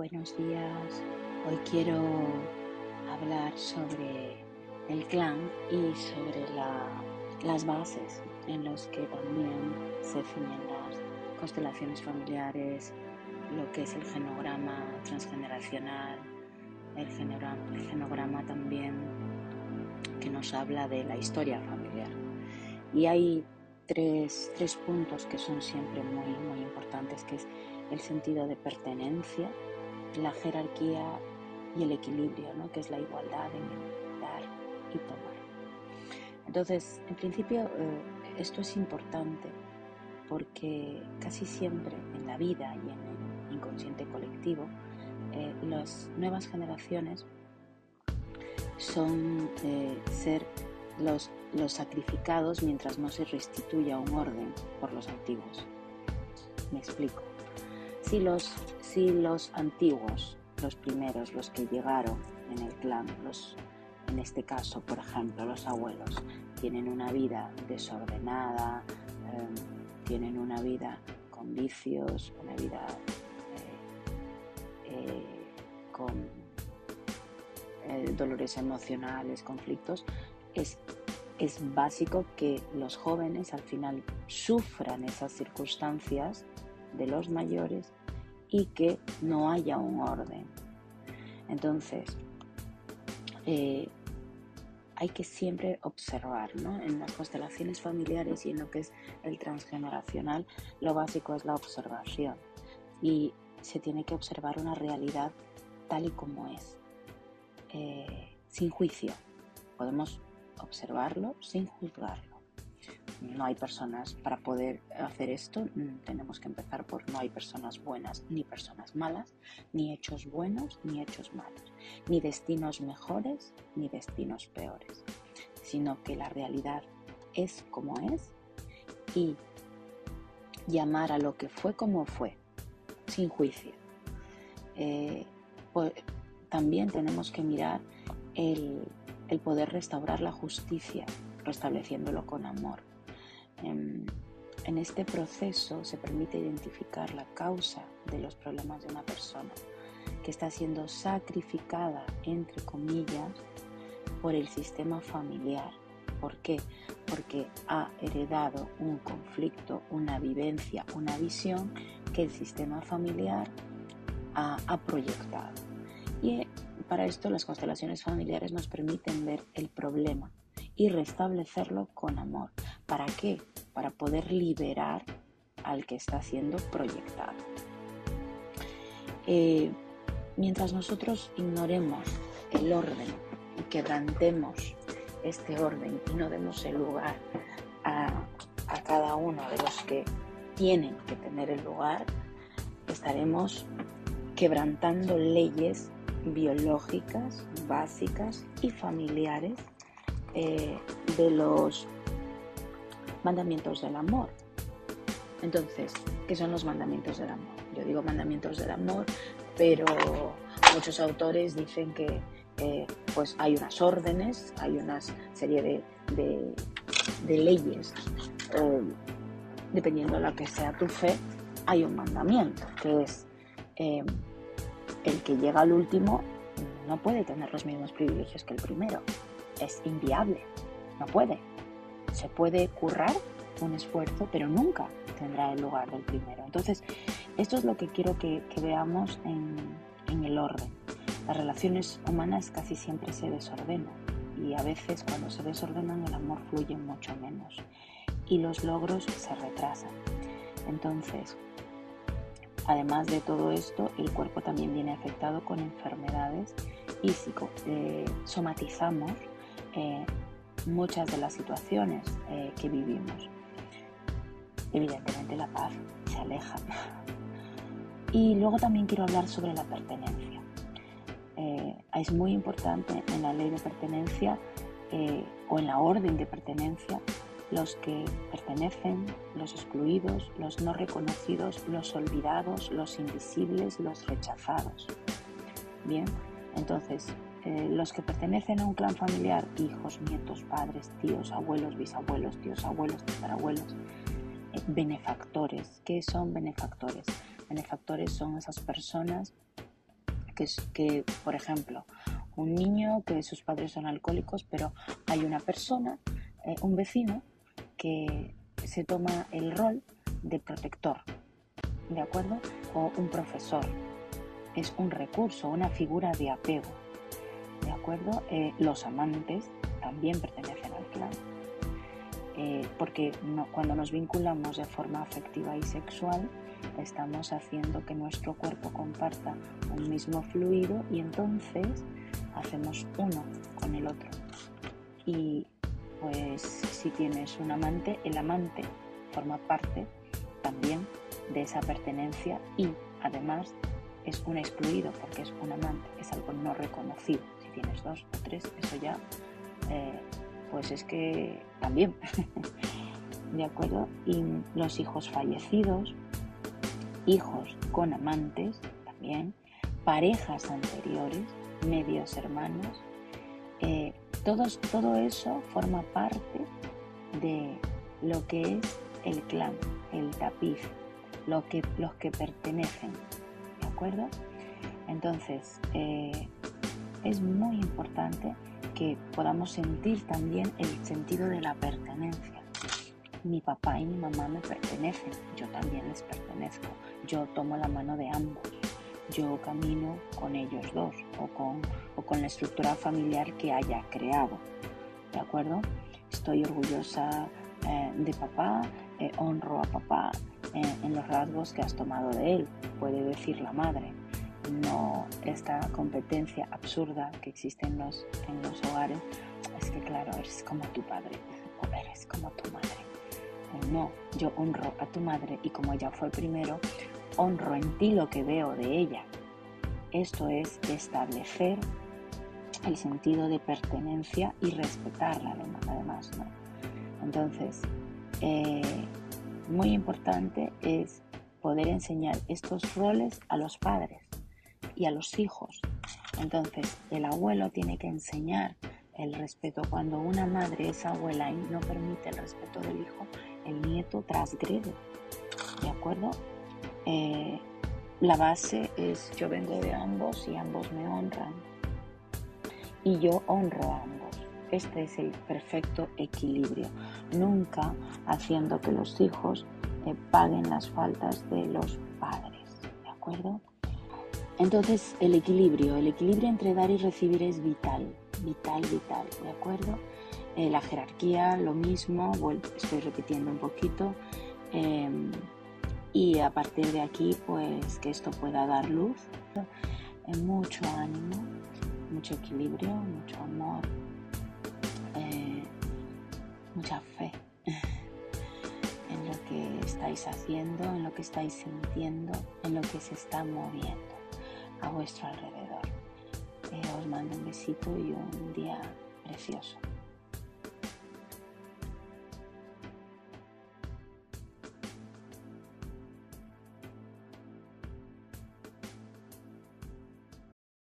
buenos días. Hoy quiero hablar sobre el clan y sobre las bases en las que también se definen las constelaciones familiares, lo que es el genograma transgeneracional, el genograma, el genograma también que nos habla de la historia familiar. Y hay tres, tres puntos que son siempre muy, muy importantes, que es el sentido de pertenencia, la jerarquía y el equilibrio, ¿no? que es la igualdad en dar y tomar. Entonces, en principio, eh, esto es importante porque casi siempre en la vida y en el inconsciente colectivo, eh, las nuevas generaciones son eh, ser los, los sacrificados mientras no se restituya un orden por los antiguos. Me explico. Si los, si los antiguos, los primeros, los que llegaron en el clan, los, en este caso, por ejemplo, los abuelos, tienen una vida desordenada, em, tienen una vida con vicios, una vida eh, eh, con eh, dolores emocionales, conflictos, es, es básico que los jóvenes al final sufran esas circunstancias de los mayores y que no haya un orden. Entonces, eh, hay que siempre observar, ¿no? En las constelaciones familiares y en lo que es el transgeneracional, lo básico es la observación. Y se tiene que observar una realidad tal y como es, eh, sin juicio. Podemos observarlo sin juzgarlo no hay personas para poder hacer esto. Mm, tenemos que empezar por no hay personas buenas ni personas malas, ni hechos buenos ni hechos malos, ni destinos mejores ni destinos peores, sino que la realidad es como es y llamar a lo que fue como fue, sin juicio. Eh, también tenemos que mirar el poder restaurar la justicia, restableciéndolo con amor en, este proceso se permite identificar la causa de los problemas de una persona que está siendo sacrificada, entre comillas, por el sistema familiar. ¿Por qué? Porque ha heredado un conflicto, una vivencia, una visión que el sistema familiar ha, ha proyectado. Y para esto las constelaciones familiares nos permiten ver el problema y restablecerlo con amor. ¿Para qué? Para poder liberar al que está siendo proyectado. Eh, mientras nosotros ignoremos el orden y quebrantemos este orden y no demos el lugar a, a cada uno de los que tienen que tener el lugar, estaremos quebrantando leyes biológicas, básicas y familiares eh, de los mandamientos del amor. Entonces, ¿qué son los mandamientos del amor? Yo digo mandamientos del amor, pero muchos autores dicen que pues hay unas órdenes, hay una serie de, de, leyes, dependiendo de la que sea tu fe, hay un mandamiento, que es eh, el que llega al último no puede tener los mismos privilegios que el primero. Es inviable, no puede. Se puede currar un esfuerzo, pero nunca tendrá el lugar del primero. Entonces, esto es lo que quiero que, veamos en, en el orden. Las relaciones humanas casi siempre se desordenan y a veces cuando se desordenan el amor fluye mucho menos y los logros se retrasan. Entonces, Además de todo esto, el cuerpo también viene afectado con enfermedades y eh, somatizamos eh, muchas de las situaciones eh, que vivimos. Evidentemente la paz se aleja. Y luego también quiero hablar sobre la pertenencia. es muy importante en la ley de pertenencia o en la orden de pertenencia los que pertenecen, los excluidos, los no reconocidos, los olvidados, los invisibles, los rechazados. Bien, entonces, eh, los que pertenecen a un clan familiar, hijos, nietos, padres, tíos, abuelos, bisabuelos, tíos, abuelos, tatarabuelos, eh, benefactores. ¿Qué son benefactores? Benefactores son esas personas que, que, por ejemplo, un niño que sus padres son alcohólicos, pero hay una persona, eh, un vecino, que se toma el rol de protector, ¿de acuerdo? O un profesor. Es un recurso, una figura de apego, ¿de Eh, los amantes también pertenecen al clan. Eh, porque cuando nos vinculamos de forma afectiva y sexual, estamos haciendo que nuestro cuerpo comparta un mismo fluido y entonces hacemos uno con el otro. Y pues si tienes un amante, el amante forma parte también de esa pertenencia y además es un excluido porque es un amante, es algo no reconocido. Tienes dos o tres, eso ya, eh, pues es que también, ¿de acuerdo? Y los hijos fallecidos, hijos con amantes también, parejas anteriores, medios hermanos, eh, todo eso forma parte de lo que es el clan, el tapiz, lo que, los que pertenecen, ¿de acuerdo? Entonces, eh, es muy importante que podamos sentir también el sentido de la pertenencia. Mi papá y mi mamá me pertenecen, yo también les pertenezco, yo tomo la mano de ambos, yo camino con ellos dos o con, o con la estructura familiar que haya creado, ¿de acuerdo? Estoy orgullosa eh, de papá, eh, honro a papá eh, en los rasgos que has tomado de él, puede decir la madre. No esta competencia absurda que existe en los, en los hogares, es que claro, eres como tu padre o eres como tu madre. No, yo honro a tu madre y como ella fue primero, honro en ti lo que veo de ella. Esto es establecer el sentido de pertenencia y respetarla además. ¿no? Entonces, eh, muy importante es poder enseñar estos roles a los padres y a los hijos. Entonces, el abuelo tiene que enseñar el respeto. Cuando una madre es abuela y no permite el respeto del hijo, el nieto transgrede. ¿De acuerdo? Eh, la base es yo vengo de ambos y ambos me honran. Y yo honro a ambos. Este es el perfecto equilibrio, nunca haciendo que los hijos eh, paguen las faltas de los padres, ¿de acuerdo? Entonces, el equilibrio, el equilibrio entre dar y recibir es vital, vital, vital, ¿de acuerdo? Eh, la jerarquía, lo mismo, estoy repitiendo un poquito. Em, y a partir de aquí, pues que esto pueda dar luz, mucho ánimo, mucho equilibrio, mucho amor, mucha fe en lo que estáis haciendo, en lo que estáis sintiendo, en lo que se está moviendo a vuestro alrededor. Eh, os mando un besito y un día precioso.